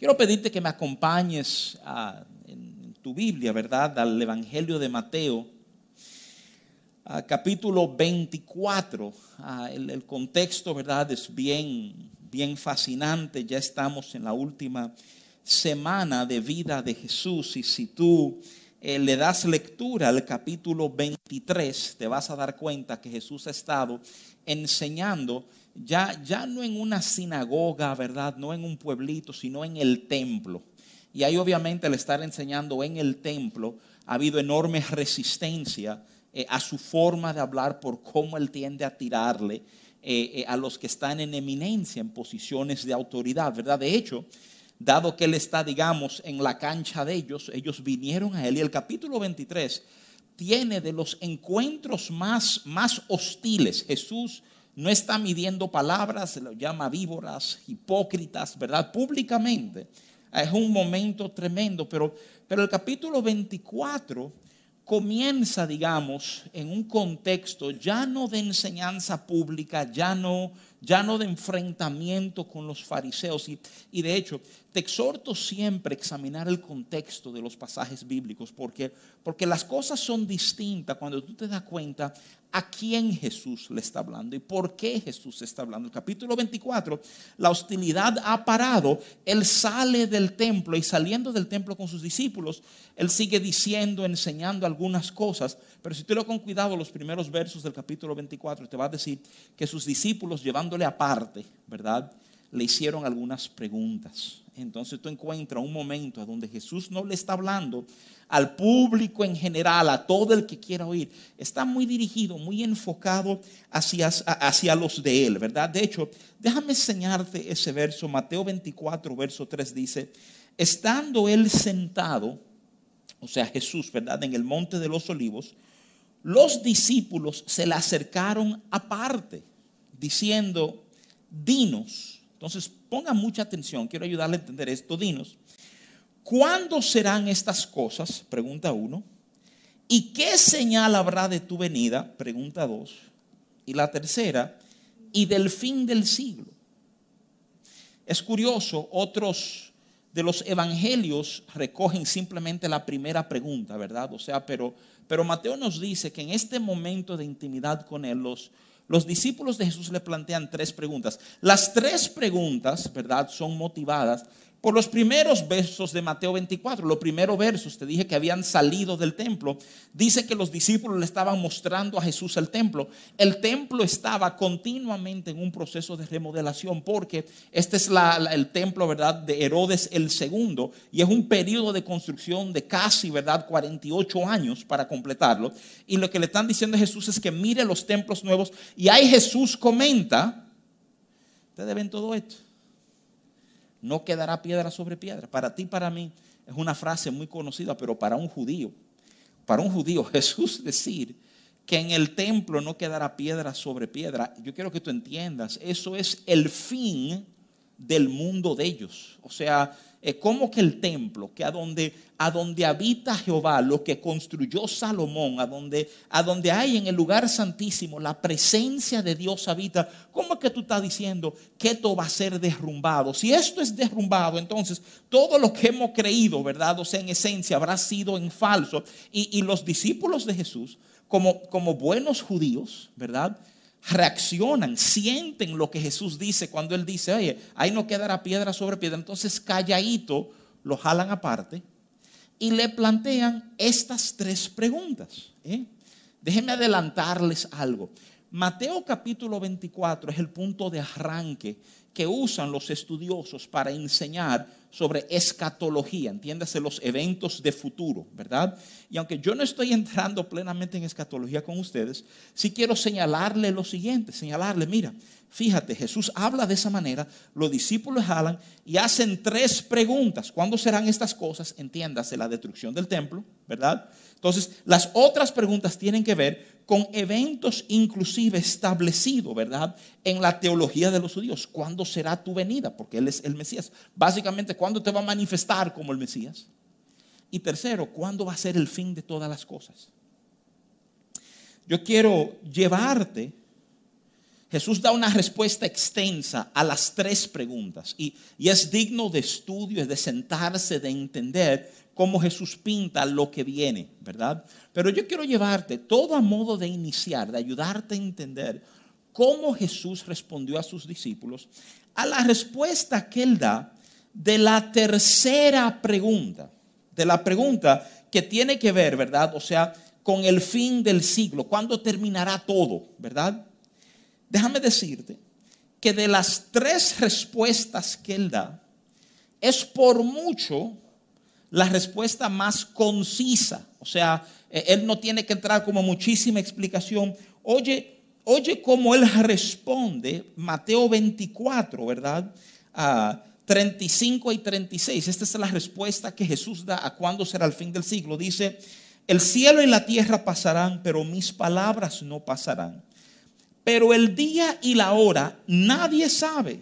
Quiero pedirte que me acompañes a, en tu Biblia, ¿verdad? Al Evangelio de Mateo, capítulo 24. El, el, contexto, ¿verdad? Es bien, bien fascinante. Ya estamos en la última semana de vida de Jesús y si tú eh, le das lectura al capítulo 23, te vas a dar cuenta que Jesús ha estado enseñando ya, ya no en una sinagoga, ¿verdad? No en un pueblito, sino en el templo. Y ahí obviamente al estar enseñando en el templo ha habido enorme resistencia eh, a su forma de hablar por cómo él tiende a tirarle eh, a los que están en eminencia, en posiciones de autoridad, ¿verdad? De hecho, dado que Él está, digamos, en la cancha de ellos, ellos vinieron a Él. Y el capítulo 23 tiene de los encuentros más, más hostiles. Jesús no está midiendo palabras, se lo llama víboras, hipócritas, ¿verdad? Públicamente. Es un momento tremendo, pero, pero el capítulo 24 comienza, digamos, en un contexto ya no de enseñanza pública, ya no ya no de enfrentamiento con los fariseos. Y, y, de hecho, te exhorto siempre a examinar el contexto de los pasajes bíblicos, porque, porque las cosas son distintas cuando tú te das cuenta a quién Jesús le está hablando y por qué Jesús está hablando. El capítulo 24, la hostilidad ha parado, él sale del templo y saliendo del templo con sus discípulos, él sigue diciendo, enseñando algunas cosas, pero si tú lo con cuidado los primeros versos del capítulo 24, te va a decir que sus discípulos llevándole aparte, ¿verdad? Le hicieron algunas preguntas. Entonces tú encuentras un momento donde Jesús no le está hablando al público en general, a todo el que quiera oír. Está muy dirigido, muy enfocado hacia, hacia los de él, ¿verdad? De hecho, déjame enseñarte ese verso. Mateo 24, verso 3 dice, estando él sentado, o sea, Jesús, ¿verdad? En el monte de los olivos, los discípulos se le acercaron aparte, diciendo, dinos. Entonces, pongan mucha atención, quiero ayudarle a entender esto, dinos. ¿Cuándo serán estas cosas? Pregunta uno. ¿Y qué señal habrá de tu venida? Pregunta dos. Y la tercera, y del fin del siglo. Es curioso, otros de los evangelios recogen simplemente la primera pregunta, ¿verdad? O sea, pero, pero Mateo nos dice que en este momento de intimidad con él, los, los discípulos de Jesús le plantean tres preguntas. Las tres preguntas, ¿verdad?, son motivadas por los primeros versos de Mateo 24, los primeros versos, te dije que habían salido del templo, dice que los discípulos le estaban mostrando a Jesús el templo. El templo estaba continuamente en un proceso de remodelación porque este es el templo, ¿verdad?, de Herodes el segundo y es un periodo de construcción de casi, ¿verdad?, 48 años para completarlo. Y lo que le están diciendo a Jesús es que mire los templos nuevos y ahí Jesús comenta, ustedes ven todo esto no quedará piedra sobre piedra. Para ti, para mí, es una frase muy conocida, pero para un judío, para un judío, Jesús decir que en el templo no quedará piedra sobre piedra, yo quiero que tú entiendas, eso es el fin del mundo de ellos. O sea, es como que el templo, que a donde, a donde habita Jehová, lo que construyó Salomón, a donde, a donde hay en el lugar santísimo la presencia de Dios habita, ¿cómo que tú estás diciendo que esto va a ser derrumbado? Si esto es derrumbado, entonces todo lo que hemos creído, ¿verdad? O sea, en esencia habrá sido en falso. Y, y los discípulos de Jesús, como, como buenos judíos, ¿verdad? Reaccionan, sienten lo que Jesús dice cuando Él dice, oye, ahí no quedará piedra sobre piedra. Entonces, calladito, lo jalan aparte y le plantean estas tres preguntas. ¿eh? Déjenme adelantarles algo. Mateo capítulo 24 es el punto de arranque que usan los estudiosos para enseñar sobre escatología, entiéndase los eventos de futuro, ¿verdad? Y aunque yo no estoy entrando plenamente en escatología con ustedes, sí quiero señalarle lo siguiente, señalarle, mira, fíjate, Jesús habla de esa manera, los discípulos hablan y hacen tres preguntas. ¿Cuándo serán estas cosas? Entiéndase la destrucción del templo, ¿verdad? Entonces, las otras preguntas tienen que ver con eventos inclusive establecidos, ¿verdad? En la teología de los judíos. ¿Cuándo será tu venida? Porque Él es el Mesías. Básicamente, ¿cuándo te va a manifestar como el Mesías? Y tercero, ¿cuándo va a ser el fin de todas las cosas? Yo quiero llevarte Jesús da una respuesta extensa a las tres preguntas y, es digno de estudio, es de sentarse, de entender cómo Jesús pinta lo que viene, ¿verdad? Pero yo quiero llevarte todo a modo de iniciar, de ayudarte a entender cómo Jesús respondió a sus discípulos a la respuesta que él da de la tercera pregunta, de la pregunta que tiene que ver, ¿verdad? O sea, con el fin del siglo, ¿cuándo terminará todo, ¿verdad? Déjame decirte que de las tres respuestas que él da, es por mucho la respuesta más concisa. O sea, e, él no tiene que entrar como muchísima explicación. Oye, oye cómo él responde, Mateo 24, ¿verdad? 35 y 36. Esta es la respuesta que Jesús da a cuándo será el fin del siglo. Dice, el cielo y la tierra pasarán, pero mis palabras no pasarán. Pero el día y la hora nadie sabe,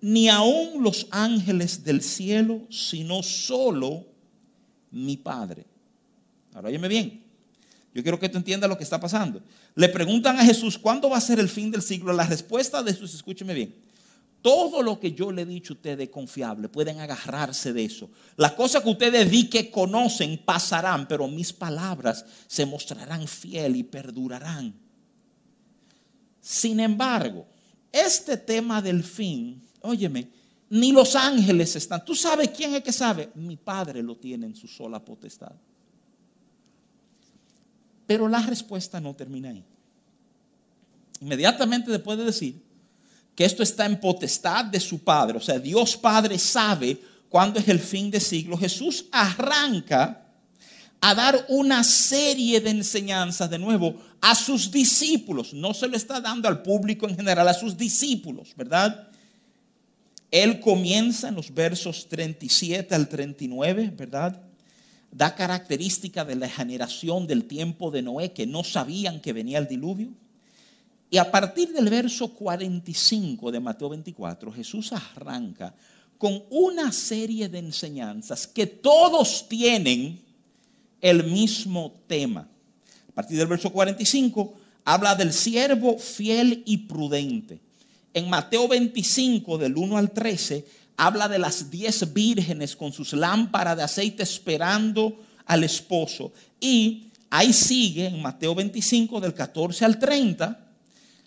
ni aun los ángeles del cielo, sino solo mi Padre. Ahora óyeme bien. Yo quiero que tú entiendas lo que está pasando. Le preguntan a Jesús, ¿cuándo va a ser el fin del siglo? La respuesta de Jesús, escúcheme bien. Todo lo que yo le he dicho a ustedes es confiable. Pueden agarrarse de eso. Las cosas que ustedes di que conocen pasarán, pero mis palabras se mostrarán fiel y perdurarán. Sin embargo, este tema del fin, óyeme, ni los ángeles están. ¿Tú sabes quién es que sabe? Mi Padre lo tiene en su sola potestad. Pero la respuesta no termina ahí. Inmediatamente después de decir que esto está en potestad de su Padre, o sea, Dios Padre sabe cuándo es el fin de siglo, Jesús arranca a dar una serie de enseñanzas de nuevo a sus discípulos. No se lo está dando al público en general, a sus discípulos, ¿verdad? Él comienza en los versos 37 al 39, ¿verdad? Da característica de la generación del tiempo de Noé que no sabían que venía el diluvio. Y a partir del verso 45 de Mateo 24, Jesús arranca con una serie de enseñanzas que todos tienen el mismo tema. A partir del verso 45 habla del siervo fiel y prudente. En Mateo 25 del 1 al 13 habla de las 10 vírgenes con sus lámparas de aceite esperando al esposo. Y ahí sigue en Mateo 25 del 14 al 30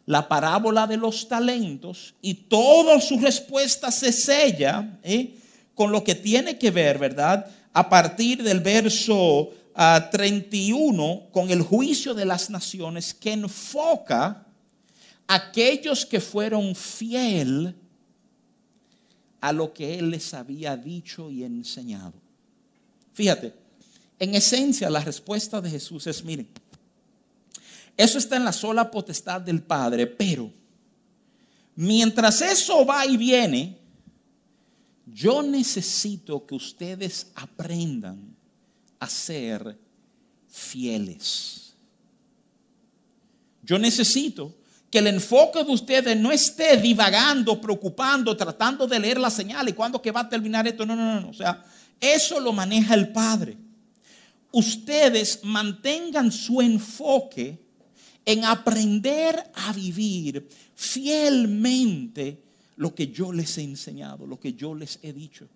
la parábola de los talentos y toda su respuesta se sella ¿eh? con lo que tiene que ver, ¿verdad? A partir del verso 31 con el juicio de las naciones que enfoca a aquellos que fueron fiel a lo que él les había dicho y enseñado. Fíjate, en esencia la respuesta de Jesús es, miren, eso está en la sola potestad del Padre, pero mientras eso va y viene, yo necesito que ustedes aprendan a ser fieles. Yo necesito que el enfoque de ustedes no esté divagando, preocupando, tratando de leer la señal y cuándo que va a terminar esto. No, no, no. O sea, eso lo maneja el Padre. Ustedes mantengan su enfoque en aprender a vivir fielmente lo que yo les he enseñado, lo que yo les he dicho.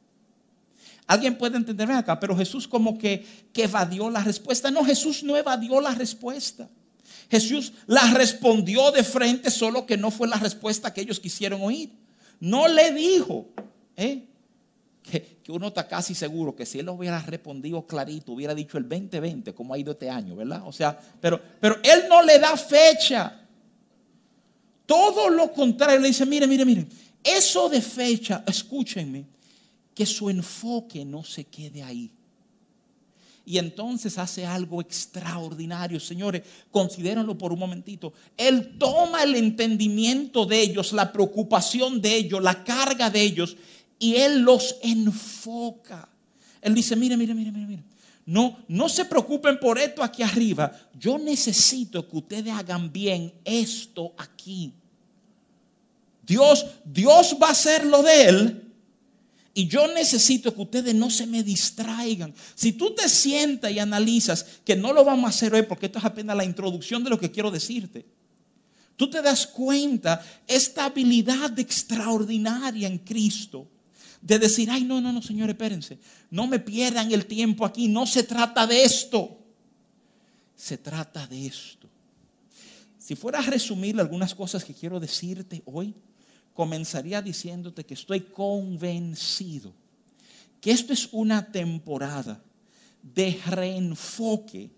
Alguien puede entenderme acá, pero Jesús como que, que evadió la respuesta. No, Jesús no evadió la respuesta. Jesús la respondió de frente, solo que no fue la respuesta que ellos quisieron oír. No le dijo ¿eh? que, uno está casi seguro que si él hubiera respondido clarito, hubiera dicho el 2020, como ha ido este año, ¿verdad? O sea, pero, pero él no le da fecha. Todo lo contrario, le dice, mire, mire, mire, eso de fecha, escúchenme, que su enfoque no se quede ahí. Y entonces hace algo extraordinario, señores, considérenlo por un momentito. Él toma el entendimiento de ellos, la preocupación de ellos, la carga de ellos, y Él los enfoca. Él dice, mire, mire, mire, mire, mire. No, no se preocupen por esto aquí arriba. Yo necesito que ustedes hagan bien esto aquí. Dios, Dios va a hacer lo de Él y yo necesito que ustedes no se me distraigan. Si tú te sientas y analizas que no lo vamos a hacer hoy, porque esto es apenas la introducción de lo que quiero decirte. tú te das cuenta esta habilidad extraordinaria en Cristo de decir, ay, no, no, no, señor, espérense, no me pierdan el tiempo aquí, no se trata de esto, se trata de esto. Si fuera a resumir algunas cosas que quiero decirte hoy, comenzaría diciéndote que estoy convencido que esto es una temporada de reenfoque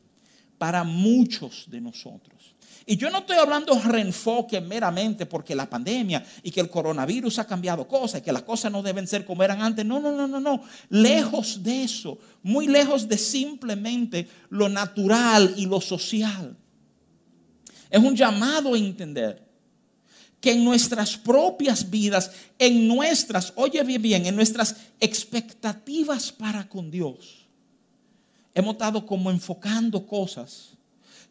para muchos de nosotros. Y yo no estoy hablando de reenfoque meramente porque la pandemia y que el coronavirus ha cambiado cosas y que las cosas no deben ser como eran antes. No, no, no, no, no. Lejos de eso, muy lejos de simplemente lo natural y lo social. Es un llamado a entender que en nuestras propias vidas, en nuestras, oye bien, bien, en nuestras expectativas para con Dios, hemos estado como enfocando cosas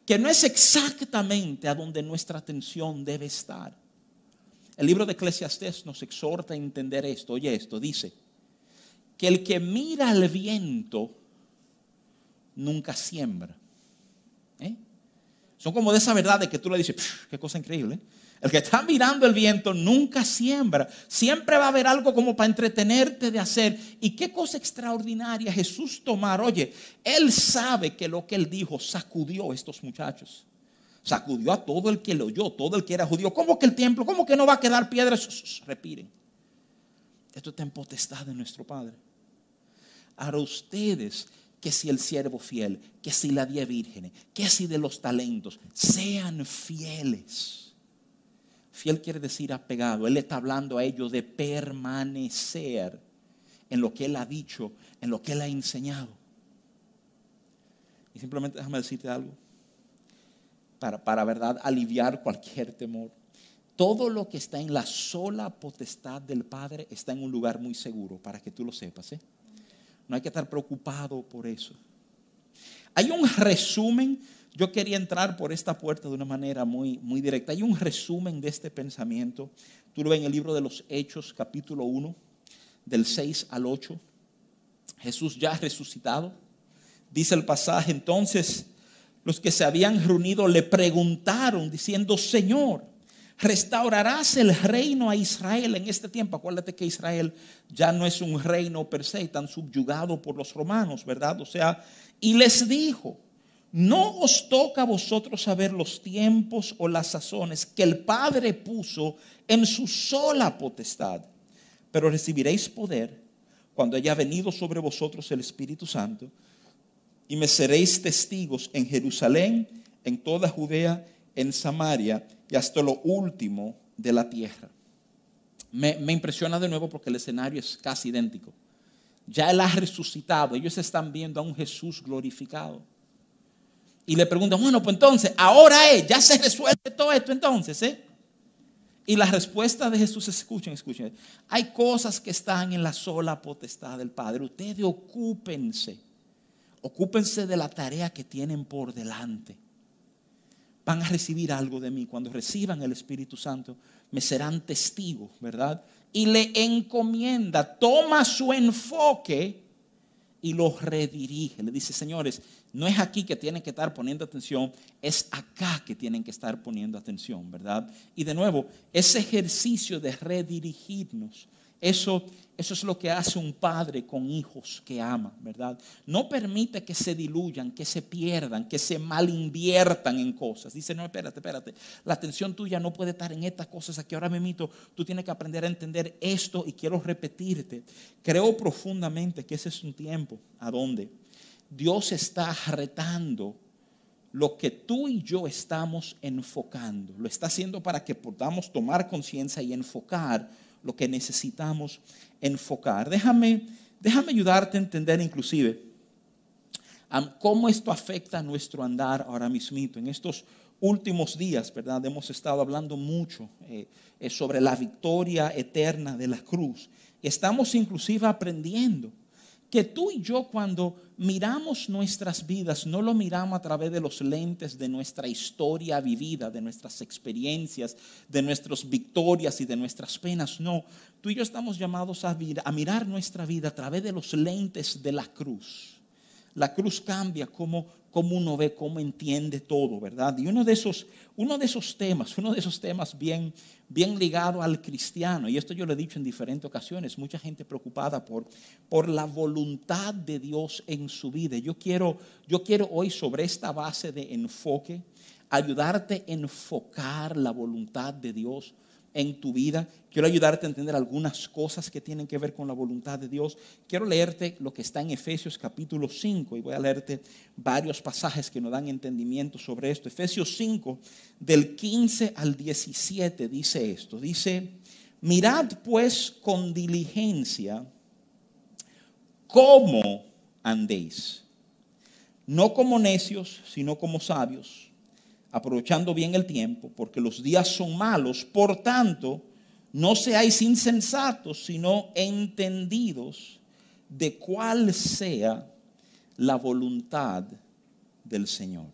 que no es exactamente a donde nuestra atención debe estar. El libro de Eclesiastés nos exhorta a entender esto. Oye esto, dice que el que mira al viento nunca siembra. ¿Eh? Son como de esa verdad de que tú le dices, qué cosa increíble. El que está mirando el viento nunca siembra. Siempre va a haber algo como para entretenerte de hacer. Y qué cosa extraordinaria Jesús tomar. Oye, Él sabe que lo que Él dijo sacudió a estos muchachos. Sacudió a todo el que lo oyó, todo el que era judío. ¿Cómo que el templo? ¿Cómo que no va a quedar piedras? Repiren. Esto está en potestad de nuestro Padre. Ahora ustedes que si el siervo fiel, que si la diez vírgenes, que si de los talentos, sean fieles Fiel quiere decir apegado. Él está hablando a ellos de permanecer en lo que Él ha dicho, en lo que Él ha enseñado. Y simplemente déjame decirte algo. Para, para verdad aliviar cualquier temor. Todo lo que está en la sola potestad del Padre está en un lugar muy seguro, para que tú lo sepas. ¿eh? No hay que estar preocupado por eso. Hay un resumen yo quería entrar por esta puerta de una manera muy, muy directa. Hay un resumen de este pensamiento. Tú lo ves en el libro de los Hechos, capítulo 1, del 6 al 8. Jesús ya resucitado. Dice el pasaje, entonces los que se habían reunido le preguntaron diciendo, Señor, restaurarás el reino a Israel en este tiempo. Acuérdate que Israel ya no es un reino per se, tan subyugado por los romanos, ¿verdad? O sea, y les dijo, no os toca a vosotros saber los tiempos o las sazones que el Padre puso en su sola potestad, pero recibiréis poder cuando haya venido sobre vosotros el Espíritu Santo y me seréis testigos en Jerusalén, en toda Judea, en Samaria y hasta lo último de la tierra. Me, me impresiona de nuevo porque el escenario es casi idéntico. Ya Él ha resucitado, ellos están viendo a un Jesús glorificado y le preguntan, bueno, pues entonces, ahora es, ya se resuelve todo esto entonces, ¿eh? Y la respuesta de Jesús, escuchen, escuchen, hay cosas que están en la sola potestad del Padre. Ustedes ocúpense, ocúpense de la tarea que tienen por delante. Van a recibir algo de mí. Cuando reciban el Espíritu Santo, me serán testigos, ¿verdad? Y le encomienda, toma su enfoque y los redirige. Le dice, señores, no es aquí que tienen que estar poniendo atención, es acá que tienen que estar poniendo atención, ¿verdad? Y de nuevo, ese ejercicio de redirigirnos, eso, eso es lo que hace un padre con hijos que ama, ¿verdad? No permite que se diluyan, que se pierdan, que se malinviertan en cosas. Dice, no, espérate, espérate, la atención tuya no puede estar en estas cosas aquí. Ahora me mito, tú tienes que aprender a entender esto y quiero repetirte. Creo profundamente que ese es un tiempo a donde Dios está retando lo que tú y yo estamos enfocando. Lo está haciendo para que podamos tomar conciencia y enfocar lo que necesitamos enfocar. Déjame, déjame ayudarte a entender inclusive cómo esto afecta nuestro andar ahora mismo. En estos últimos días, ¿verdad? Hemos estado hablando mucho eh, eh, sobre la victoria eterna de la cruz. Estamos inclusive aprendiendo que tú y yo cuando miramos nuestras vidas, no lo miramos a través de los lentes de nuestra historia vivida, de nuestras experiencias, de nuestras victorias y de nuestras penas. No, tú y yo estamos llamados a, mirar nuestra vida a través de los lentes de la cruz. La cruz cambia cómo cómo uno ve, cómo entiende todo, ¿verdad? Y uno de esos, uno de esos temas, uno de esos temas bien, bien ligado al cristiano, y esto yo lo he dicho en diferentes ocasiones, mucha gente preocupada por, por la voluntad de Dios en su vida. Yo quiero, yo quiero hoy sobre esta base de enfoque ayudarte a enfocar la voluntad de Dios en tu vida. Quiero ayudarte a entender algunas cosas que tienen que ver con la voluntad de Dios. Quiero leerte lo que está en Efesios capítulo 5 y voy a leerte varios pasajes que nos dan entendimiento sobre esto. Efesios 5 del 15 al 17 dice esto. Dice, mirad pues con diligencia cómo andéis, no como necios, sino como sabios aprovechando bien el tiempo, porque los días son malos. Por tanto, no seáis insensatos, sino entendidos de cuál sea la voluntad del Señor.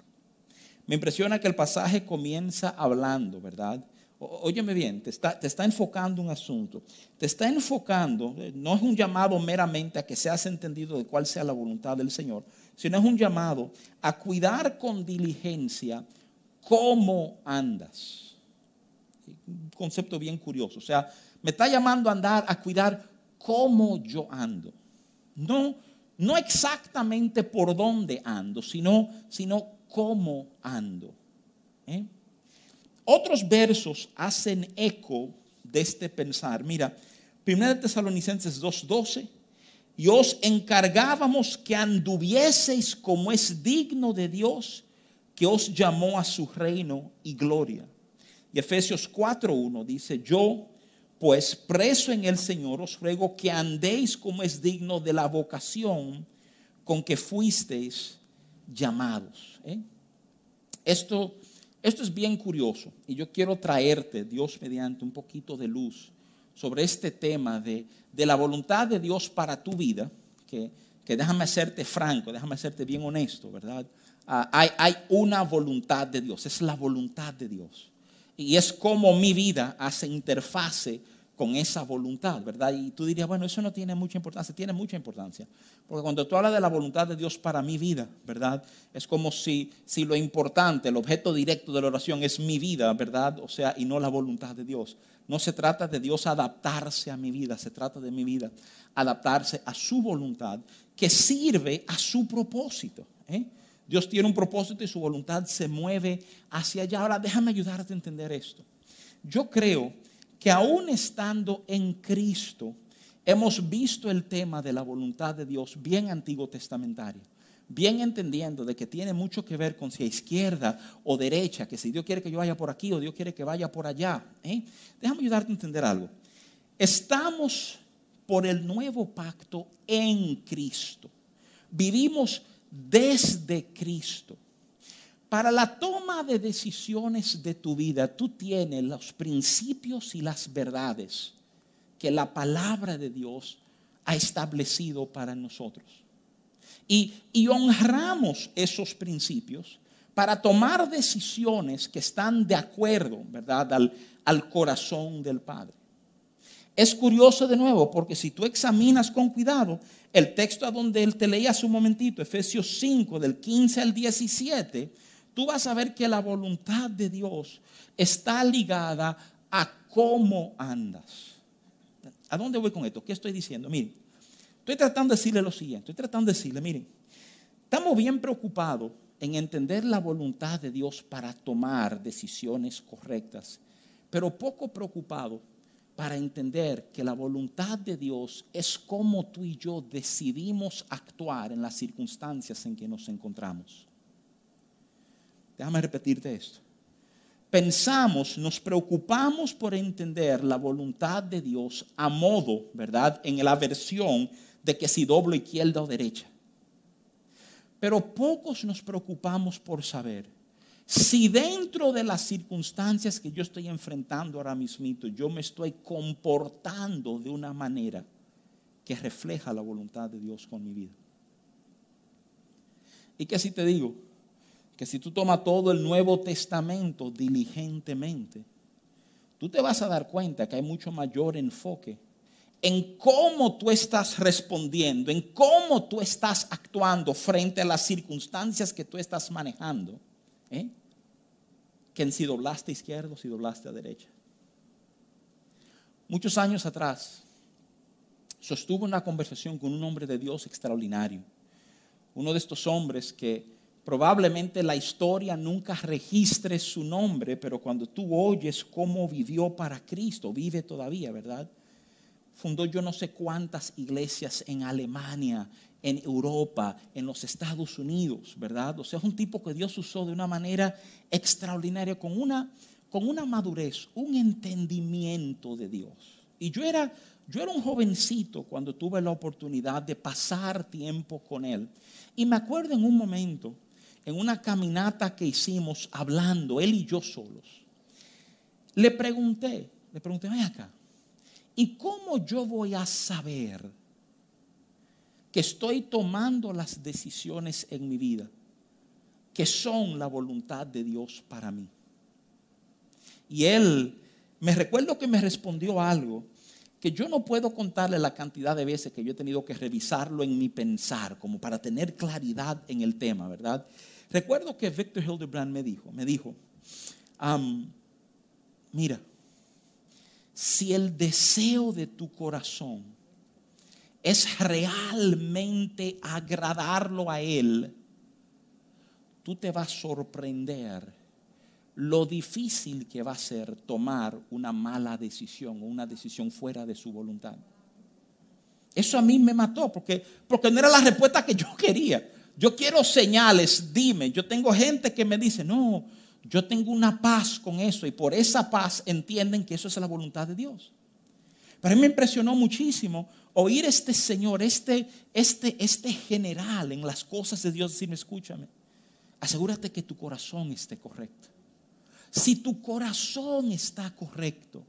Me impresiona que el pasaje comienza hablando, ¿verdad? Óyeme bien, te está, te está enfocando un asunto. Te está enfocando, eh, no es un llamado meramente a que seas entendido de cuál sea la voluntad del Señor, sino es un llamado a cuidar con diligencia cómo andas. Un concepto bien curioso. O sea, me está llamando a andar, a cuidar cómo yo ando. No, no exactamente por dónde ando, sino, sino cómo ando. ¿eh? Otros versos hacen eco de este pensar. Mira, 1 Tesalonicenses 2:12, y os encargábamos que anduvieseis como es digno de Dios que os llamó a su reino y gloria. Y Efesios 4.1 dice, yo pues preso en el Señor os ruego que andéis como es digno de la vocación con que fuisteis llamados. ¿eh? Esto, esto es bien curioso y yo quiero traerte, Dios mediante, un poquito de luz sobre este tema de, de la voluntad de Dios para tu vida, que, que déjame hacerte franco, déjame hacerte bien honesto, ¿verdad? Ah, hay, una voluntad de Dios, es la voluntad de Dios. Y es como mi vida hace interfase con esa voluntad, ¿verdad? Y tú dirías, bueno, eso no tiene mucha importancia, tiene mucha importancia. Porque cuando tú hablas de la voluntad de Dios para mi vida, ¿verdad? Es como si, si lo importante, el objeto directo de la oración es mi vida, ¿verdad? O sea, y no la voluntad de Dios. No se trata de Dios adaptarse a mi vida, se trata de mi vida adaptarse a su voluntad que sirve a su propósito. ¿eh? Dios tiene un propósito y su voluntad se mueve hacia allá. Ahora déjame ayudarte a entender esto. Yo creo que aún estando en Cristo, hemos visto el tema de la voluntad de Dios bien antiguo testamentario, bien entendiendo de que tiene mucho que ver con si a izquierda o derecha, que si Dios quiere que yo vaya por aquí o Dios quiere que vaya por allá. ¿eh? Déjame ayudarte a entender algo. Estamos por el nuevo pacto en Cristo. Vivimos desde Cristo. Para la toma de decisiones de tu vida, tú tienes los principios y las verdades que la palabra de Dios ha establecido para nosotros. Y, honramos esos principios para tomar decisiones que están de acuerdo, ¿verdad?, al, al corazón del Padre. Es curioso de nuevo, porque si tú examinas con cuidado el texto a donde él te leía hace un momentito, Efesios 5, del 15 al 17, tú vas a ver que la voluntad de Dios está ligada a cómo andas. ¿A dónde voy con esto? ¿Qué estoy diciendo? Miren, estoy tratando de decirle lo siguiente, estoy tratando de decirle, miren, estamos bien preocupados en entender la voluntad de Dios para tomar decisiones correctas, pero poco preocupados para entender que la voluntad de Dios es como tú y yo decidimos actuar en las circunstancias en que nos encontramos. Déjame repetirte esto. Pensamos, nos preocupamos por entender la voluntad de Dios a modo, ¿verdad? En la versión de que si doblo izquierda o derecha. Pero pocos nos preocupamos por saber si dentro de las circunstancias que yo estoy enfrentando ahora mismo, yo me estoy comportando de una manera que refleja la voluntad de Dios con mi vida. Y que si te digo, que si tú tomas todo el Nuevo Testamento diligentemente, tú te vas a dar cuenta que hay mucho mayor enfoque en cómo tú estás respondiendo, en cómo tú estás actuando frente a las circunstancias que tú estás manejando. ¿Eh? Que si doblaste a izquierda o si doblaste a derecha. Muchos años atrás, sostuve una conversación con un hombre de Dios extraordinario. Uno de estos hombres que probablemente la historia nunca registre su nombre, pero cuando tú oyes cómo vivió para Cristo, vive todavía, ¿verdad? Fundó yo no sé cuántas iglesias en Alemania, en Europa, en los Estados Unidos, ¿verdad? O sea, es un tipo que Dios usó de una manera extraordinaria, con una, con una madurez, un entendimiento de Dios. Y yo era yo era un jovencito cuando tuve la oportunidad de pasar tiempo con él. Y me acuerdo en un momento, en una caminata que hicimos hablando, él y yo solos, le pregunté, le pregunté, ven acá, ¿y cómo yo voy a saber que estoy tomando las decisiones en mi vida que son la voluntad de Dios para mí? Y él, me recuerdo que me respondió algo que yo no puedo contarle la cantidad de veces que yo he tenido que revisarlo en mi pensar, como para tener claridad en el tema, ¿verdad? Recuerdo que Victor Hildebrand me dijo, me dijo, mira, si el deseo de tu corazón es realmente agradarlo a Él, tú te vas a sorprender lo difícil que va a ser tomar una mala decisión o una decisión fuera de su voluntad. Eso a mí me mató porque, porque no era la respuesta que yo quería. Yo quiero señales, dime. Yo tengo gente que me dice, no, yo tengo una paz con eso y por esa paz entienden que eso es la voluntad de Dios. Pero a mí me impresionó muchísimo oír este Señor, este, este, este general en las cosas de Dios decirme, escúchame, asegúrate que tu corazón esté correcto. Si tu corazón está correcto,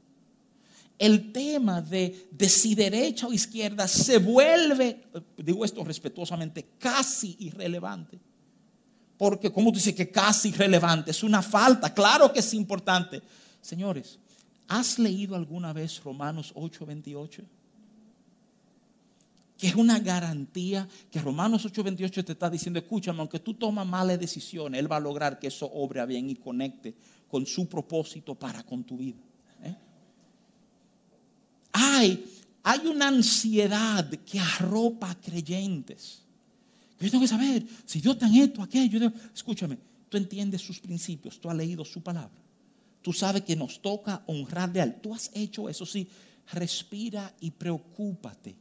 el tema de, de, si derecha o izquierda se vuelve, digo esto respetuosamente, casi irrelevante. Porque, como tú dices que casi irrelevante? Es una falta, claro que es importante. Señores, ¿has leído alguna vez Romanos 8:28? Que es una garantía que Romanos 8:28 te está diciendo, escúchame, aunque tú tomas malas decisiones, Él va a lograr que eso obre bien y conecte con su propósito para con tu vida. ¿eh? Hay, hay una ansiedad que arropa a creyentes. Yo tengo que saber si está en esto, aquello. Escúchame, tú entiendes sus principios, tú has leído su palabra. Tú sabes que nos toca honrarle a Él. Tú has hecho eso, sí. Respira y preocúpate.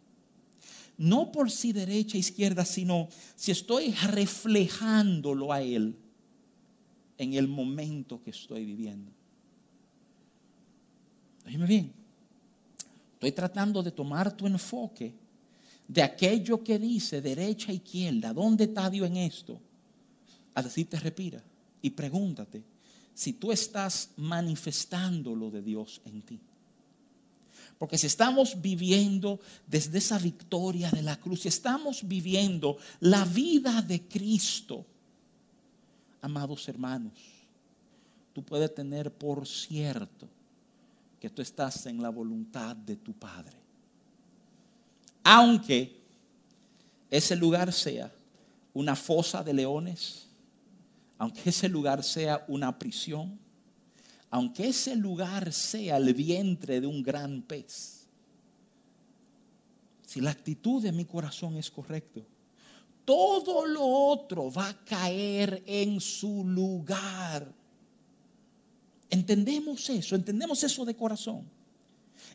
No por si derecha, izquierda, sino si estoy reflejándolo a Él en el momento que estoy viviendo. Dime bien, estoy tratando de tomar tu enfoque de aquello que dice derecha, izquierda, ¿dónde está Dios en esto? A decirte, respira y pregúntate si tú estás manifestando lo de Dios en ti. Porque si estamos viviendo desde esa victoria de la cruz, si estamos viviendo la vida de Cristo, amados hermanos, tú puedes tener por cierto que tú estás en la voluntad de tu Padre. Aunque ese lugar sea una fosa de leones, aunque ese lugar sea una prisión, aunque ese lugar sea el vientre de un gran pez, si la actitud de mi corazón es correcta, todo lo otro va a caer en su lugar. ¿Entendemos eso? ¿Entendemos eso de corazón?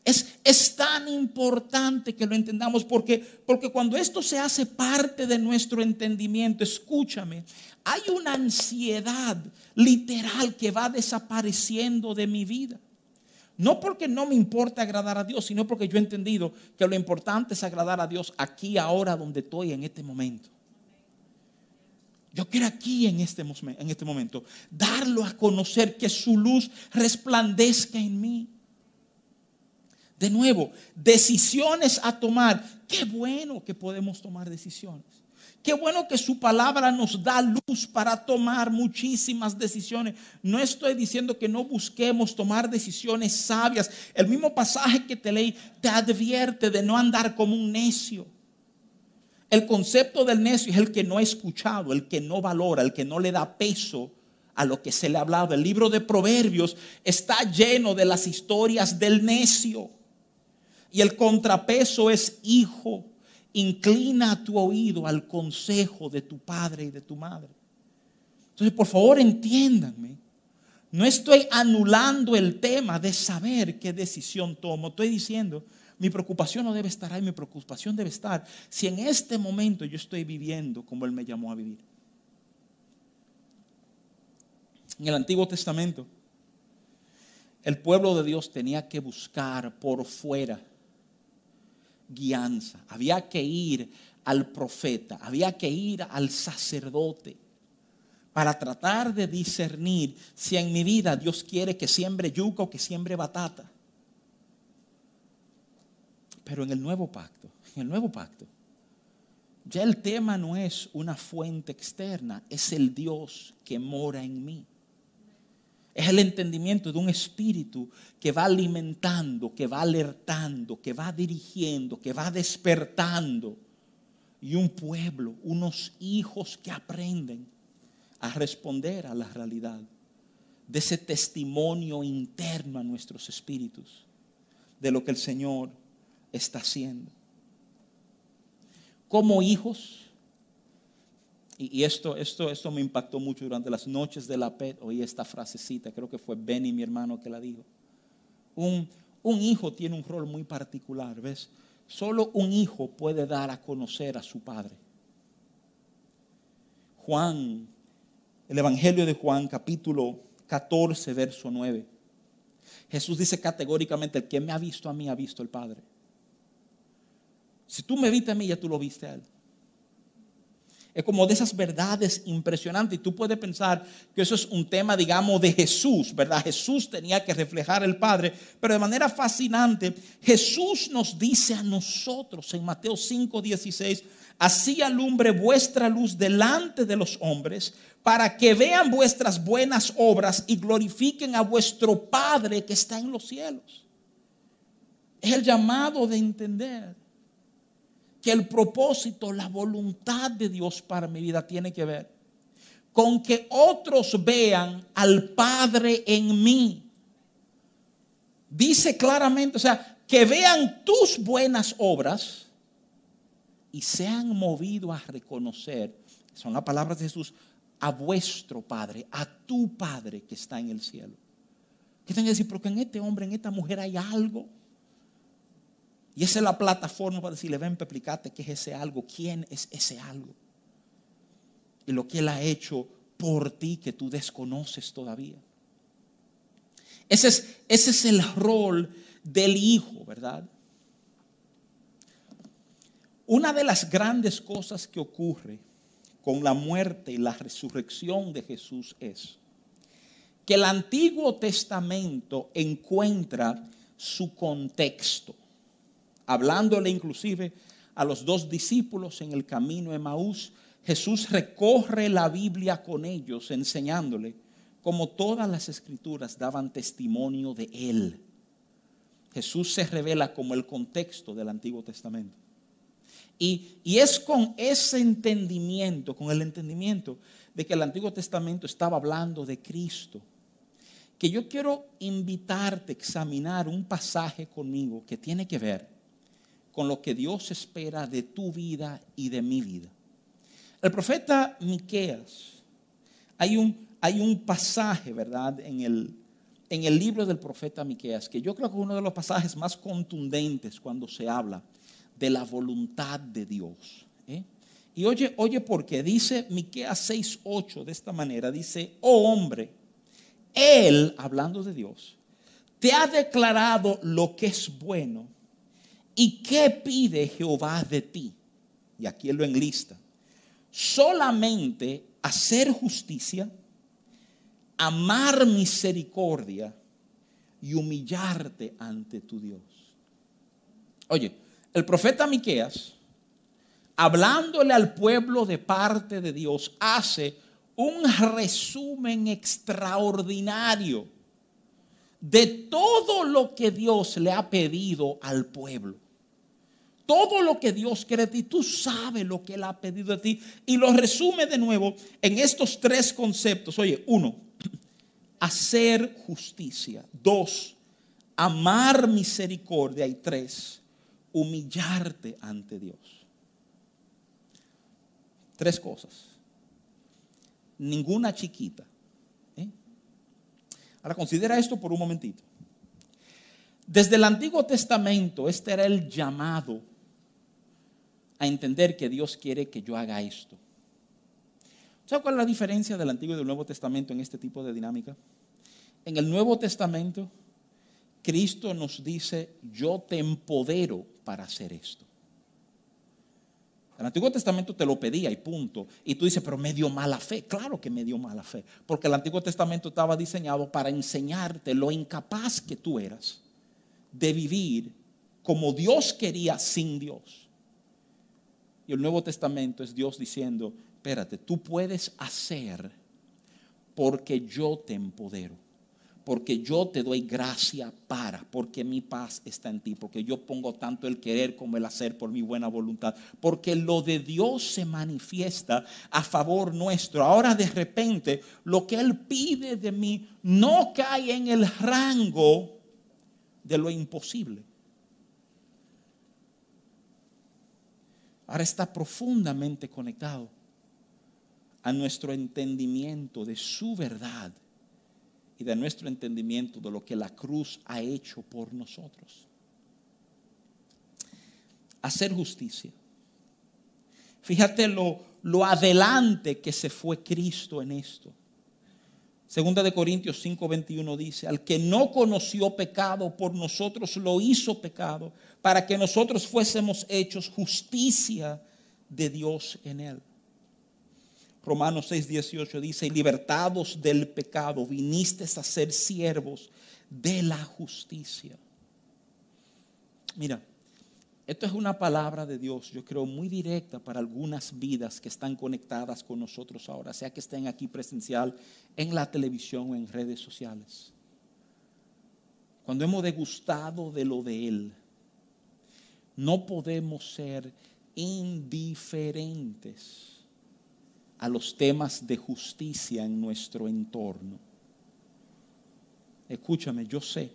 Es, tan importante que lo entendamos porque, porque cuando esto se hace parte de nuestro entendimiento, escúchame, hay una ansiedad literal que va desapareciendo de mi vida. No porque no me importa agradar a Dios, sino porque yo he entendido que lo importante es agradar a Dios aquí, ahora, donde estoy en este momento. Yo quiero aquí en este, en este momento darlo a conocer, que su luz resplandezca en mí. De nuevo, decisiones a tomar. Qué bueno que podemos tomar decisiones. Qué bueno que su palabra nos da luz para tomar muchísimas decisiones. No estoy diciendo que no busquemos tomar decisiones sabias. El mismo pasaje que te leí te advierte de no andar como un necio. El concepto del necio es el que no ha escuchado, el que no valora, el que no le da peso a lo que se le ha hablado. El libro de Proverbios está lleno de las historias del necio. Y el contrapeso es hijo Inclina tu oído al consejo de tu padre y de tu madre. Entonces, por favor, entiéndanme. No estoy anulando el tema de saber qué decisión tomo. Estoy diciendo, mi preocupación no debe estar ahí, mi preocupación debe estar si en este momento yo estoy viviendo como Él me llamó a vivir. En el Antiguo Testamento, el pueblo de Dios tenía que buscar por fuera había que ir al profeta, había que ir al sacerdote para tratar de discernir si en mi vida Dios quiere que siembre yuca o que siembre batata. Pero en el nuevo pacto, en el nuevo pacto, ya el tema no es una fuente externa, es el Dios que mora en mí. Es el entendimiento de un espíritu que va alimentando, que va alertando, que va dirigiendo, que va despertando. Y un pueblo, unos hijos que aprenden a responder a la realidad de ese testimonio interno a nuestros espíritus, de lo que el Señor está haciendo. Como hijos, y, esto, esto, esto me impactó mucho durante las noches de la PET. Oí esta frasecita, creo que fue Benny, mi hermano, que la dijo. Un, un hijo tiene un rol muy particular, ¿ves? Solo un hijo puede dar a conocer a su padre. Juan, el Evangelio de Juan, capítulo 14, verso 9. Jesús dice categóricamente, el que me ha visto a mí ha visto al Padre. Si tú me viste a mí, ya tú lo viste a él. Es como de esas verdades impresionantes. Y tú puedes pensar que eso es un tema, digamos, de Jesús, ¿verdad? Jesús tenía que reflejar el Padre. Pero de manera fascinante, Jesús nos dice a nosotros en Mateo 5, 16, así alumbre vuestra luz delante de los hombres, para que vean vuestras buenas obras y glorifiquen a vuestro Padre que está en los cielos. Es el llamado de entender que el propósito, la voluntad de Dios para mi vida tiene que ver con que otros vean al Padre en mí. Dice claramente, o sea, que vean tus buenas obras y sean movidos a reconocer, son las palabras de Jesús, a vuestro Padre, a tu Padre que está en el cielo. ¿Qué tengo que decir? Porque en este hombre, en esta mujer hay algo y esa es la plataforma para decirle, ven, explicate qué es ese algo, quién es ese algo. Y lo que Él ha hecho por ti que tú desconoces todavía. Ese es, ese es el rol del Hijo, ¿verdad? Una de las grandes cosas que ocurre con la muerte y la resurrección de Jesús es que el Antiguo Testamento encuentra su contexto hablándole inclusive a los dos discípulos en el camino de Maús, Jesús recorre la Biblia con ellos, enseñándole como todas las escrituras daban testimonio de Él. Jesús se revela como el contexto del Antiguo Testamento. Y, y, es con ese entendimiento, con el entendimiento de que el Antiguo Testamento estaba hablando de Cristo, que yo quiero invitarte a examinar un pasaje conmigo que tiene que ver con lo que Dios espera de tu vida y de mi vida. El profeta Miqueas, hay un, hay un pasaje, ¿verdad?, en el, en el libro del profeta Miqueas, que yo creo que es uno de los pasajes más contundentes cuando se habla de la voluntad de Dios. ¿eh? Y oye, oye, porque dice Miqueas 6:8 de esta manera, dice, "Oh hombre, él hablando de Dios, te ha declarado lo que es bueno ¿Y qué pide Jehová de ti? Y aquí él lo enlista. Solamente hacer justicia, amar misericordia y humillarte ante tu Dios. Oye, el profeta Miqueas hablándole al pueblo de parte de Dios, hace un resumen extraordinario de todo lo que Dios le ha pedido al pueblo. Todo lo que Dios quiere de ti, tú sabes lo que Él ha pedido de ti. Y lo resume de nuevo en estos tres conceptos. Oye, uno, hacer justicia. Dos, amar misericordia. Y tres, humillarte ante Dios. Tres cosas. Ninguna chiquita. Ahora considera esto por un momentito. Desde el Antiguo Testamento, este era el llamado a entender que Dios quiere que yo haga esto. ¿Sabe cuál es la diferencia del Antiguo y del Nuevo Testamento en este tipo de dinámica? En el Nuevo Testamento, Cristo nos dice, yo te empodero para hacer esto. El Antiguo Testamento te lo pedía y punto. Y tú dices, pero me dio mala fe. Claro que me dio mala fe. Porque el Antiguo Testamento estaba diseñado para enseñarte lo incapaz que tú eras de vivir como Dios quería sin Dios. Y el Nuevo Testamento es Dios diciendo, espérate, tú puedes hacer porque yo te empodero porque yo te doy gracia para, porque mi paz está en ti, porque yo pongo tanto el querer como el hacer por mi buena voluntad, porque lo de Dios se manifiesta a favor nuestro. Ahora de repente lo que Él pide de mí no cae en el rango de lo imposible. Ahora está profundamente conectado a nuestro entendimiento de su verdad y de nuestro entendimiento de lo que la cruz ha hecho por nosotros. Hacer justicia. Fíjate lo, lo adelante que se fue Cristo en esto. Segunda de Corintios 5:21 dice, al que no conoció pecado por nosotros lo hizo pecado, para que nosotros fuésemos hechos justicia de Dios en él. Romanos 6, 18 dice, y libertados del pecado, viniste a ser siervos de la justicia. Mira, esto es una palabra de Dios, yo creo, muy directa para algunas vidas que están conectadas con nosotros ahora, sea que estén aquí presencial, en la televisión o en redes sociales. Cuando hemos degustado de lo de Él, no podemos ser indiferentes a los temas de justicia en nuestro entorno. Escúchame, yo sé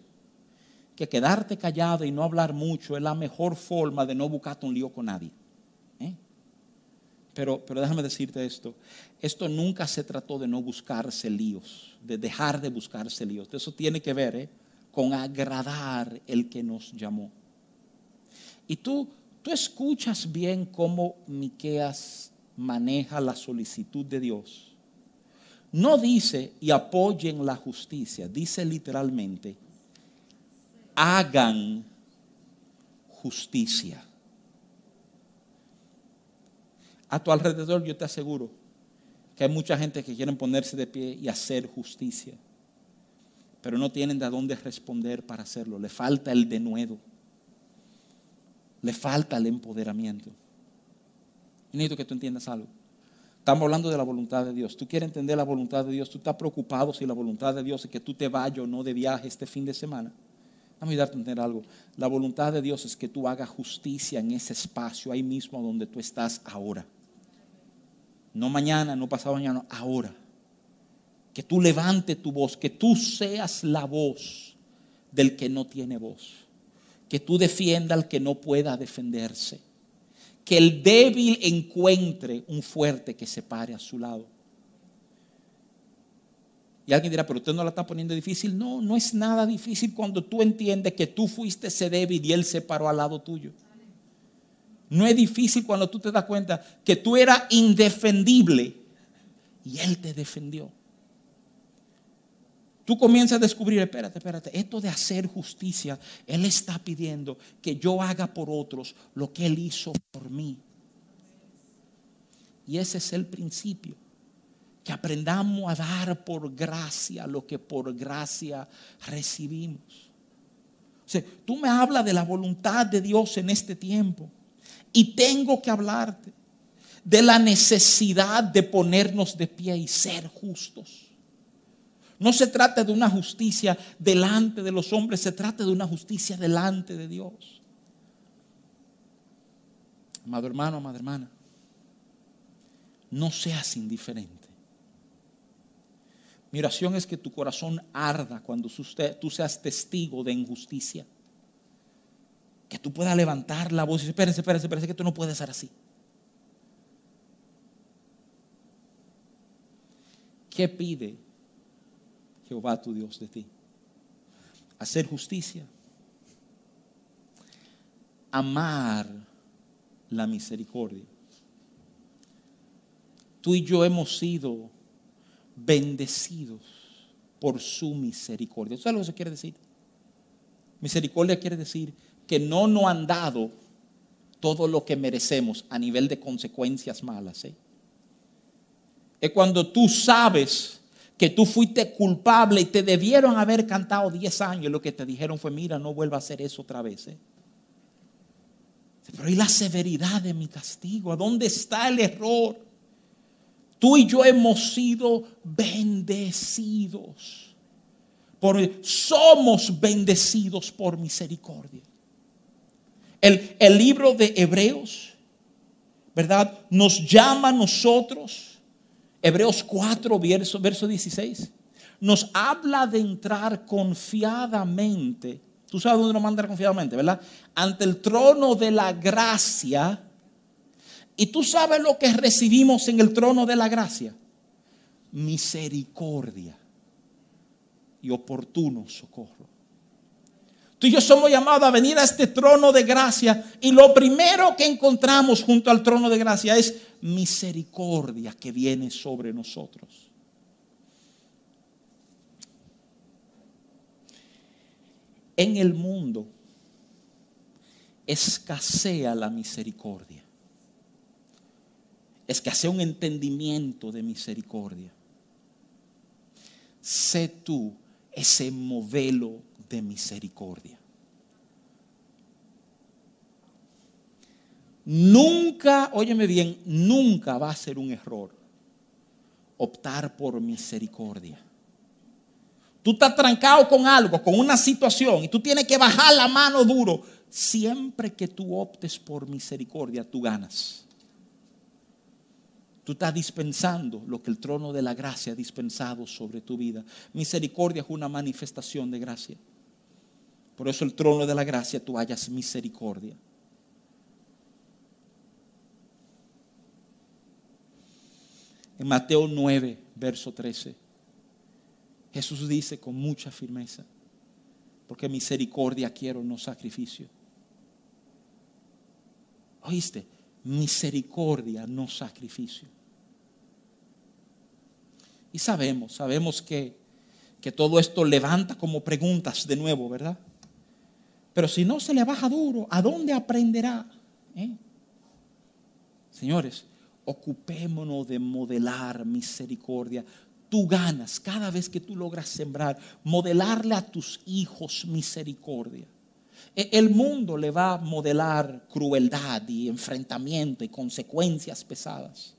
que quedarte callado y no hablar mucho es la mejor forma de no buscarte un lío con nadie. ¿eh? Pero, pero déjame decirte esto, esto nunca se trató de no buscarse líos, de dejar de buscarse líos. Eso tiene que ver ¿eh? con agradar el que nos llamó. Y tú, tú escuchas bien cómo Miqueas maneja la solicitud de Dios. No dice y apoyen la justicia, dice literalmente, hagan justicia. A tu alrededor yo te aseguro que hay mucha gente que quieren ponerse de pie y hacer justicia, pero no tienen de dónde responder para hacerlo. Le falta el denuedo, le falta el empoderamiento necesito que tú entiendas algo. Estamos hablando de la voluntad de Dios. Tú quieres entender la voluntad de Dios. Tú estás preocupado si la voluntad de Dios es que tú te vayas o no de viaje este fin de semana. Vamos a darte a entender algo. La voluntad de Dios es que tú hagas justicia en ese espacio, ahí mismo donde tú estás ahora. No mañana, no pasado mañana, ahora. Que tú levantes tu voz, que tú seas la voz del que no tiene voz. Que tú defiendas al que no pueda defenderse que el débil encuentre un fuerte que se pare a su lado. Y alguien dirá, pero usted no la está poniendo difícil. No, no es nada difícil cuando tú entiendes que tú fuiste ese débil y él se paró al lado tuyo. No es difícil cuando tú te das cuenta que tú eras indefendible y él te defendió tú comienzas a descubrir, espérate, espérate, esto de hacer justicia, Él está pidiendo que yo haga por otros lo que Él hizo por mí. Y ese es el principio, que aprendamos a dar por gracia lo que por gracia recibimos. O sea, tú me hablas de la voluntad de Dios en este tiempo y tengo que hablarte de la necesidad de ponernos de pie y ser justos. No se trata de una justicia delante de los hombres, se trata de una justicia delante de Dios. Amado hermano, amada hermana, no seas indiferente. Mi oración es que tu corazón arda cuando tú seas testigo de injusticia. Que tú puedas levantar la voz y decir, espérense, espérense, espérense, que tú no puedes ser así. ¿Qué pide Jehová tu Dios de ti? Hacer justicia. Amar la misericordia. Tú y yo hemos sido bendecidos por su misericordia. ¿Sabes lo que eso quiere decir? Misericordia quiere decir que no nos han dado todo lo que merecemos a nivel de consecuencias malas. ¿eh? Es cuando tú sabes que tú fuiste culpable y te debieron haber cantado 10 años. Lo que te dijeron fue, mira, no vuelva a hacer eso otra vez. ¿eh? Pero ¿y la severidad de mi castigo? ¿A dónde está el error? Tú y yo hemos sido bendecidos. Por, somos bendecidos por misericordia. El, el libro de Hebreos, ¿verdad? Nos llama a nosotros, Hebreos 4, verso, verso 16, nos habla de entrar confiadamente Tú sabes dónde nos manda confiadamente, ¿verdad? Ante el trono de la gracia. Y tú sabes lo que recibimos en el trono de la gracia. Misericordia y oportuno socorro. Y yo somos llamados a venir a este trono de gracia y lo primero que encontramos junto al trono de gracia es misericordia que viene sobre nosotros. En el mundo escasea la misericordia. Escasea un entendimiento de misericordia. Sé tú ese modelo de misericordia. Nunca, óyeme bien, nunca va a ser un error optar por misericordia. Tú estás trancado con algo, con una situación, y tú tienes que bajar la mano duro. Siempre que tú optes por misericordia, tú ganas. Tú estás dispensando lo que el trono de la gracia ha dispensado sobre tu vida. Misericordia es una manifestación de gracia. Por eso el trono de la gracia tú hayas misericordia. En Mateo 9, verso 13. Jesús dice con mucha firmeza, porque misericordia quiero, no sacrificio. ¿Oíste? Misericordia, no sacrificio. Y sabemos, sabemos que, que todo esto levanta como preguntas de nuevo, ¿verdad? Pero si no se le baja duro, ¿a dónde aprenderá? ¿Eh? Señores, ocupémonos de modelar misericordia tú ganas cada vez que tú logras sembrar, modelarle a tus hijos misericordia. E, el mundo le va a modelar crueldad y enfrentamiento y consecuencias pesadas.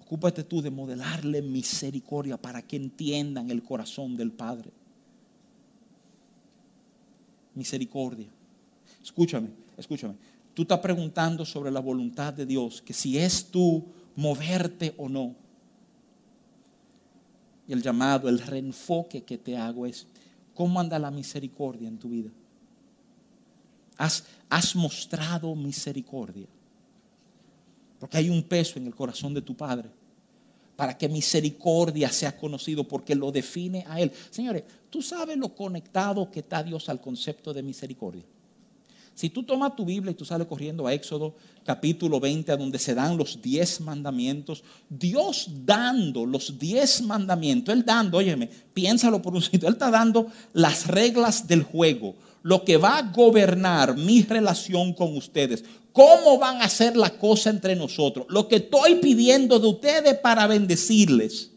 Ocúpate tú de modelarle misericordia para que entiendan el corazón del Padre. Misericordia. Escúchame, escúchame. Tú estás preguntando sobre la voluntad de Dios, que si es tú moverte o no. Y el llamado, el reenfoque que te hago es, ¿cómo anda la misericordia en tu vida? Has, has mostrado misericordia. Porque hay un peso en el corazón de tu Padre para que misericordia sea conocido porque lo define a Él. Señores, tú sabes lo conectado que está Dios al concepto de misericordia. Si tú tomas tu Biblia y tú sales corriendo a Éxodo capítulo 20, a donde se dan los diez mandamientos, Dios dando los diez mandamientos, Él dando, óyeme, piénsalo por un sitio, Él está dando las reglas del juego, lo que va a gobernar mi relación con ustedes, cómo van a hacer la cosa entre nosotros, lo que estoy pidiendo de ustedes para bendecirles.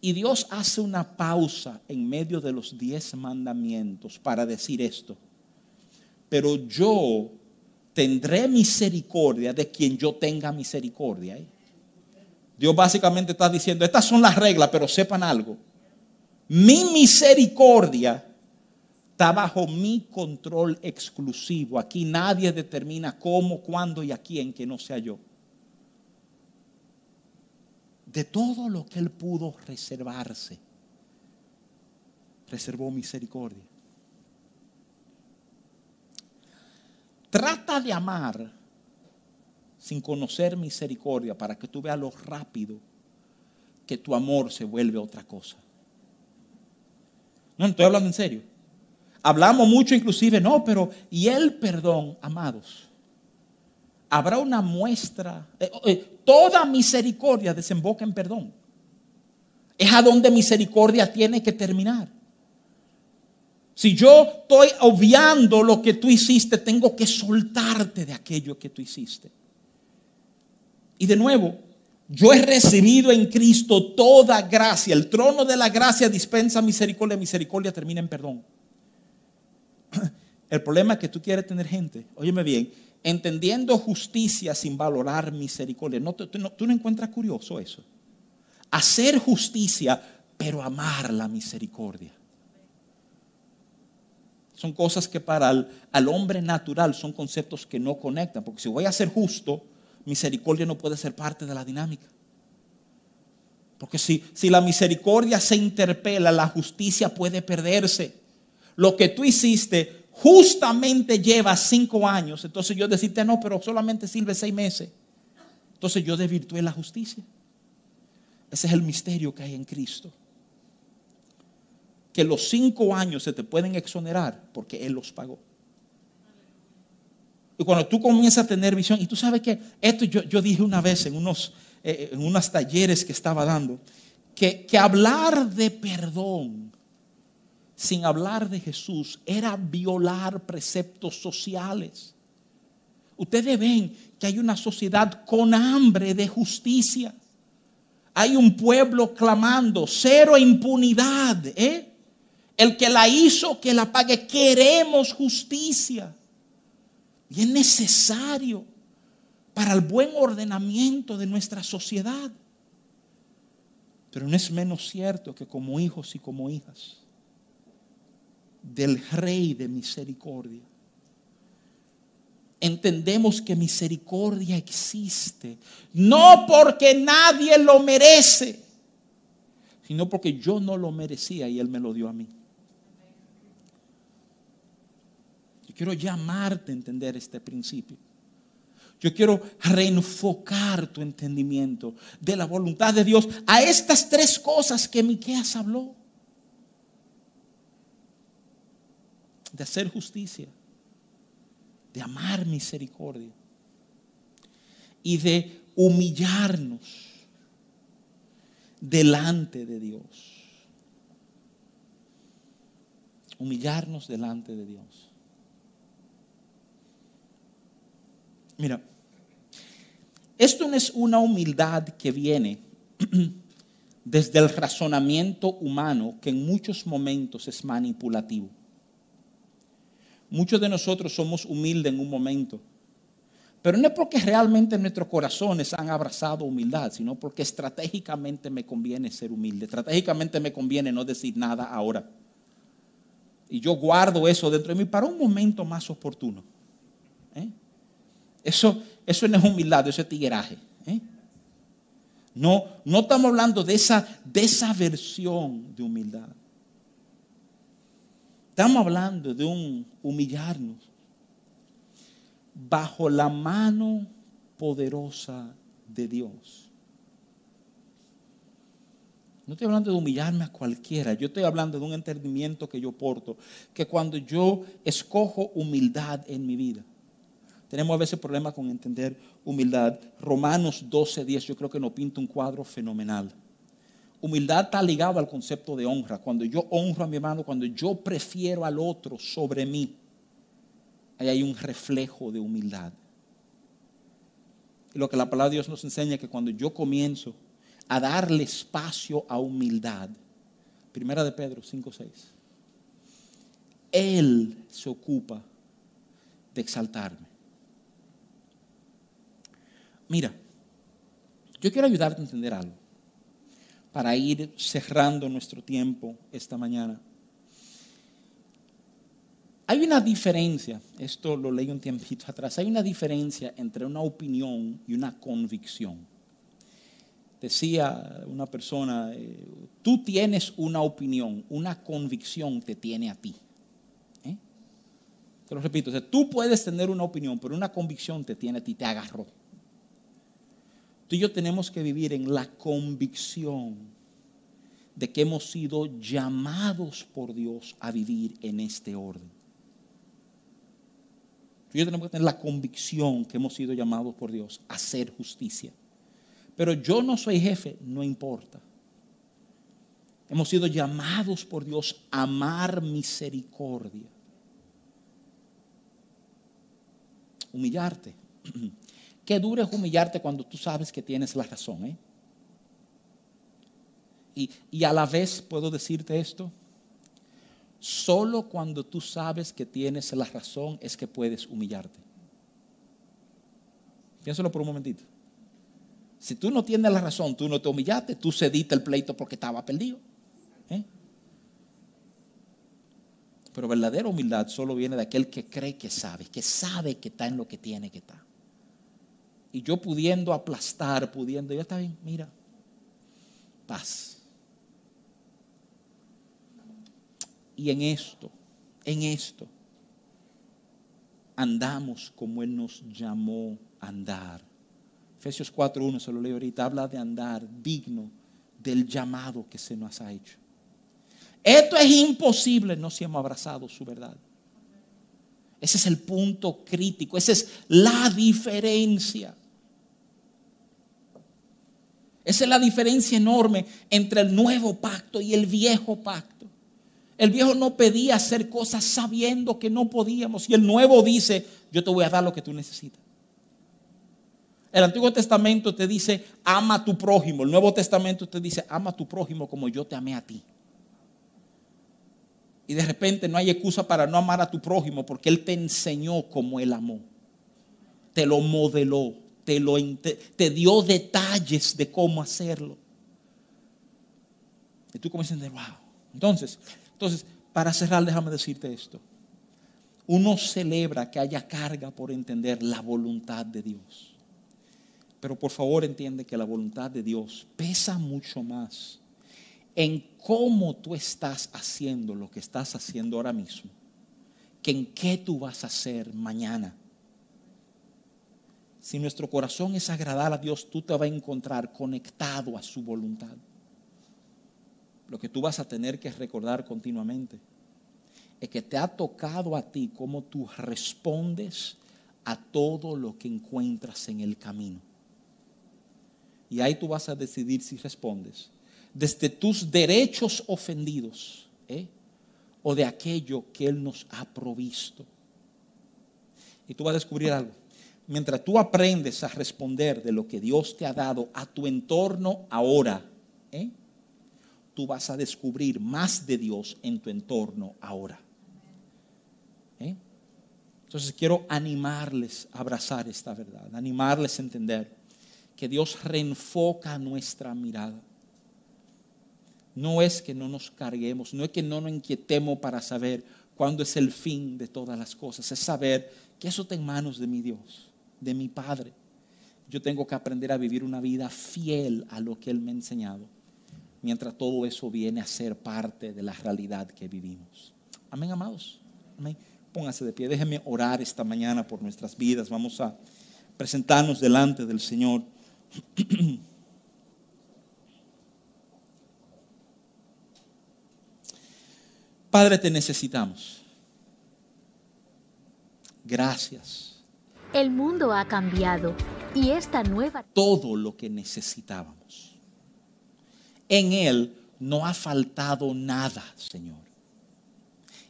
Y Dios hace una pausa en medio de los diez mandamientos para decir esto pero yo tendré misericordia de quien yo tenga misericordia. ¿eh? Dios básicamente está diciendo, estas son las reglas, pero sepan algo. Mi misericordia está bajo mi control exclusivo. Aquí nadie determina cómo, cuándo y a quién que no sea yo. De todo lo que él pudo reservarse, reservó misericordia. Trata de amar sin conocer misericordia para que tú veas lo rápido que tu amor se vuelve otra cosa. No, estoy hablando en serio. Hablamos mucho inclusive, no, pero y el perdón, amados. Habrá una muestra, eh, eh, toda misericordia desemboca en perdón. Es a donde misericordia tiene que terminar. Si yo estoy obviando lo que tú hiciste, tengo que soltarte de aquello que tú hiciste. Y de nuevo, yo he recibido en Cristo toda gracia. El trono de la gracia dispensa misericordia. Misericordia termina en perdón. El problema es que tú quieres tener gente, óyeme bien, entendiendo justicia sin valorar misericordia. No, tú, no, encuentras curioso eso. Hacer justicia, pero amar la misericordia. Son cosas que para el, al hombre natural son conceptos que no conectan. Porque si voy a ser justo, misericordia no puede ser parte de la dinámica. Porque si, si la misericordia se interpela, la justicia puede perderse. Lo que tú hiciste justamente lleva cinco años. Entonces yo decirte, no, pero solamente sirve seis meses. Entonces yo desvirtué la justicia. Ese es el misterio que hay en Cristo que los cinco años se te pueden exonerar porque Él los pagó. Y cuando tú comienzas a tener visión, y tú sabes que esto yo, dije una vez en unos, eh, en unos talleres que estaba dando, que, que hablar de perdón sin hablar de Jesús era violar preceptos sociales. Ustedes ven que hay una sociedad con hambre de justicia. Hay un pueblo clamando cero impunidad. ¿eh? El que la hizo, que la pague. Queremos justicia. Y es necesario para el buen ordenamiento de nuestra sociedad. Pero no es menos cierto que como hijos y como hijas del Rey de misericordia, entendemos que misericordia existe, no porque nadie lo merece, sino porque yo no lo merecía y Él me lo dio a mí. quiero llamarte a entender este principio. Yo quiero reenfocar tu entendimiento de la voluntad de Dios a estas tres cosas que Miqueas habló. De hacer justicia, de amar misericordia y de humillarnos delante de Dios. Humillarnos delante de Dios. Mira, esto no es una humildad que viene desde el razonamiento humano que en muchos momentos es manipulativo. Muchos de nosotros somos humildes en un momento, pero no es porque realmente nuestros corazones han abrazado humildad, sino porque estratégicamente me conviene ser humilde, estratégicamente me conviene no decir nada ahora. Y yo guardo eso dentro de mí para un momento más oportuno. ¿eh? Eso, eso no es humildad, eso es tigueraje. ¿eh? No, no estamos hablando de esa, de esa versión de humildad. Estamos hablando de un humillarnos bajo la mano poderosa de Dios. No estoy hablando de humillarme a cualquiera, yo estoy hablando de un entendimiento que yo porto, que cuando yo escojo humildad en mi vida, tenemos a veces problemas con entender humildad. Romanos 12, 10, yo creo que nos pinta un cuadro fenomenal. Humildad está ligada al concepto de honra. Cuando yo honro a mi hermano, cuando yo prefiero al otro sobre mí, ahí hay un reflejo de humildad. Y lo que la palabra de Dios nos enseña es que cuando yo comienzo a darle espacio a humildad, primera de Pedro 5, 6, Él se ocupa de exaltarme. Mira, yo quiero ayudarte a entender algo para ir cerrando nuestro tiempo esta mañana. Hay una diferencia, esto lo leí un tiempito atrás, hay una diferencia entre una opinión y una convicción. Decía una persona, eh, tú tienes una opinión, una convicción te tiene a ti. ¿Eh? Te lo repito, tú puedes tener una opinión, pero una convicción te tiene a ti, te agarró. Tú y yo tenemos que vivir en la convicción de que hemos sido llamados por Dios a vivir en este orden. Tú y yo tenemos que tener la convicción que hemos sido llamados por Dios a hacer justicia. Pero yo no soy jefe, no importa. Hemos sido llamados por Dios a amar misericordia. Humillarte. Qué duro es humillarte cuando tú sabes que tienes la razón. ¿eh? Y, y a la vez puedo decirte esto. Solo cuando tú sabes que tienes la razón es que puedes humillarte. Piénsalo por un momentito. Si tú no tienes la razón, tú no te humillaste, tú cediste el pleito porque estaba perdido. ¿eh? Pero verdadera humildad solo viene de aquel que cree que sabe, que sabe que está en lo que tiene que estar y yo pudiendo aplastar, pudiendo, ya está bien, mira, paz. Y en esto, en esto, andamos como Él nos llamó a andar. Efesios 4.1, se lo leo ahorita, habla de andar digno del llamado que se nos ha hecho. Esto es imposible, no si hemos abrazado su verdad. Ese es el punto crítico, esa es la diferencia. Esa es la diferencia enorme entre el nuevo pacto y el viejo pacto. El viejo no pedía hacer cosas sabiendo que no podíamos. Y el nuevo dice, yo te voy a dar lo que tú necesitas. El Antiguo Testamento te dice, ama a tu prójimo. El Nuevo Testamento te dice, ama a tu prójimo como yo te amé a ti. Y de repente no hay excusa para no amar a tu prójimo porque Él te enseñó como Él amó. Te lo modeló, te, dio detalles de cómo hacerlo. Y tú comienzas a decir, wow. Entonces, entonces, para cerrar, déjame decirte esto. Uno celebra que haya carga por entender la voluntad de Dios. Pero por favor entiende que la voluntad de Dios pesa mucho más en cómo tú estás haciendo lo que estás haciendo ahora mismo que en qué tú vas a hacer mañana. Si nuestro corazón es agradar a Dios, tú te vas a encontrar conectado a su voluntad. Lo que tú vas a tener que recordar continuamente es que te ha tocado a ti cómo tú respondes a todo lo que encuentras en el camino. Y ahí tú vas a decidir si respondes desde tus derechos ofendidos ¿eh? o de aquello que Él nos ha provisto. Y tú vas a descubrir algo. Mientras tú aprendes a responder de lo que Dios te ha dado a tu entorno ahora, ¿eh? tú vas a descubrir más de Dios en tu entorno ahora. ¿eh? Entonces quiero animarles a abrazar esta verdad, animarles a entender que Dios reenfoca nuestra mirada no es que no nos carguemos, no es que no nos inquietemos para saber cuándo es el fin de todas las cosas, es saber que eso está en manos de mi Dios, de mi Padre. Yo tengo que aprender a vivir una vida fiel a lo que Él me ha enseñado, mientras todo eso viene a ser parte de la realidad que vivimos. Amén, amados. Amén. Pónganse de pie, déjenme orar esta mañana por nuestras vidas. Vamos a presentarnos delante del Señor. Padre, te necesitamos. Gracias. El mundo ha cambiado y esta nueva... Todo lo que necesitábamos. En Él no ha faltado nada, Señor.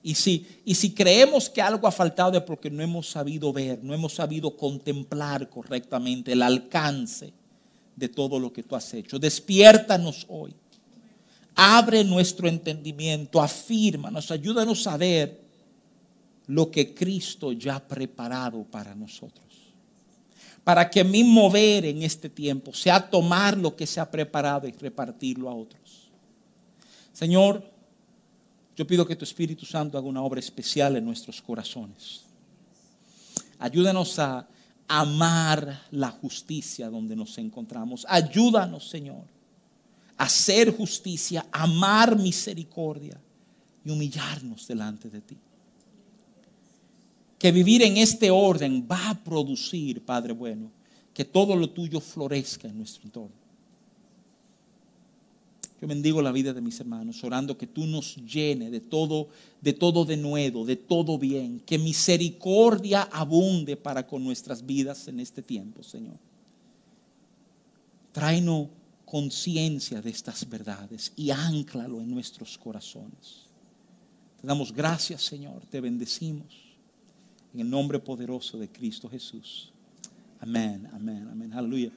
Y si, y si creemos que algo ha faltado es porque no hemos sabido ver, no hemos sabido contemplar correctamente el alcance de todo lo que tú has hecho. Despiértanos hoy Abre nuestro entendimiento, afírmanos, ayúdanos a ver lo que Cristo ya ha preparado para nosotros. para que mi mover en este tiempo sea tomar lo que se ha preparado y repartirlo a otros. Señor, yo pido que tu Espíritu Santo haga una obra especial en nuestros corazones. Ayúdanos a amar la justicia donde nos encontramos. Ayúdanos, Señor, a hacer justicia, amar misericordia y humillarnos delante de ti que vivir en este orden va a producir, Padre bueno, que todo lo tuyo florezca en nuestro entorno. Yo bendigo la vida de mis hermanos, orando que tú nos llene de todo, de todo de nuevo, de todo bien, que misericordia abunde para con nuestras vidas en este tiempo, Señor. Tráenos conciencia de estas verdades y anclalo en nuestros corazones. Te damos gracias, Señor, te bendecimos. En el nombre poderoso de Cristo Jesús. Amén, amén, amén. Aleluya.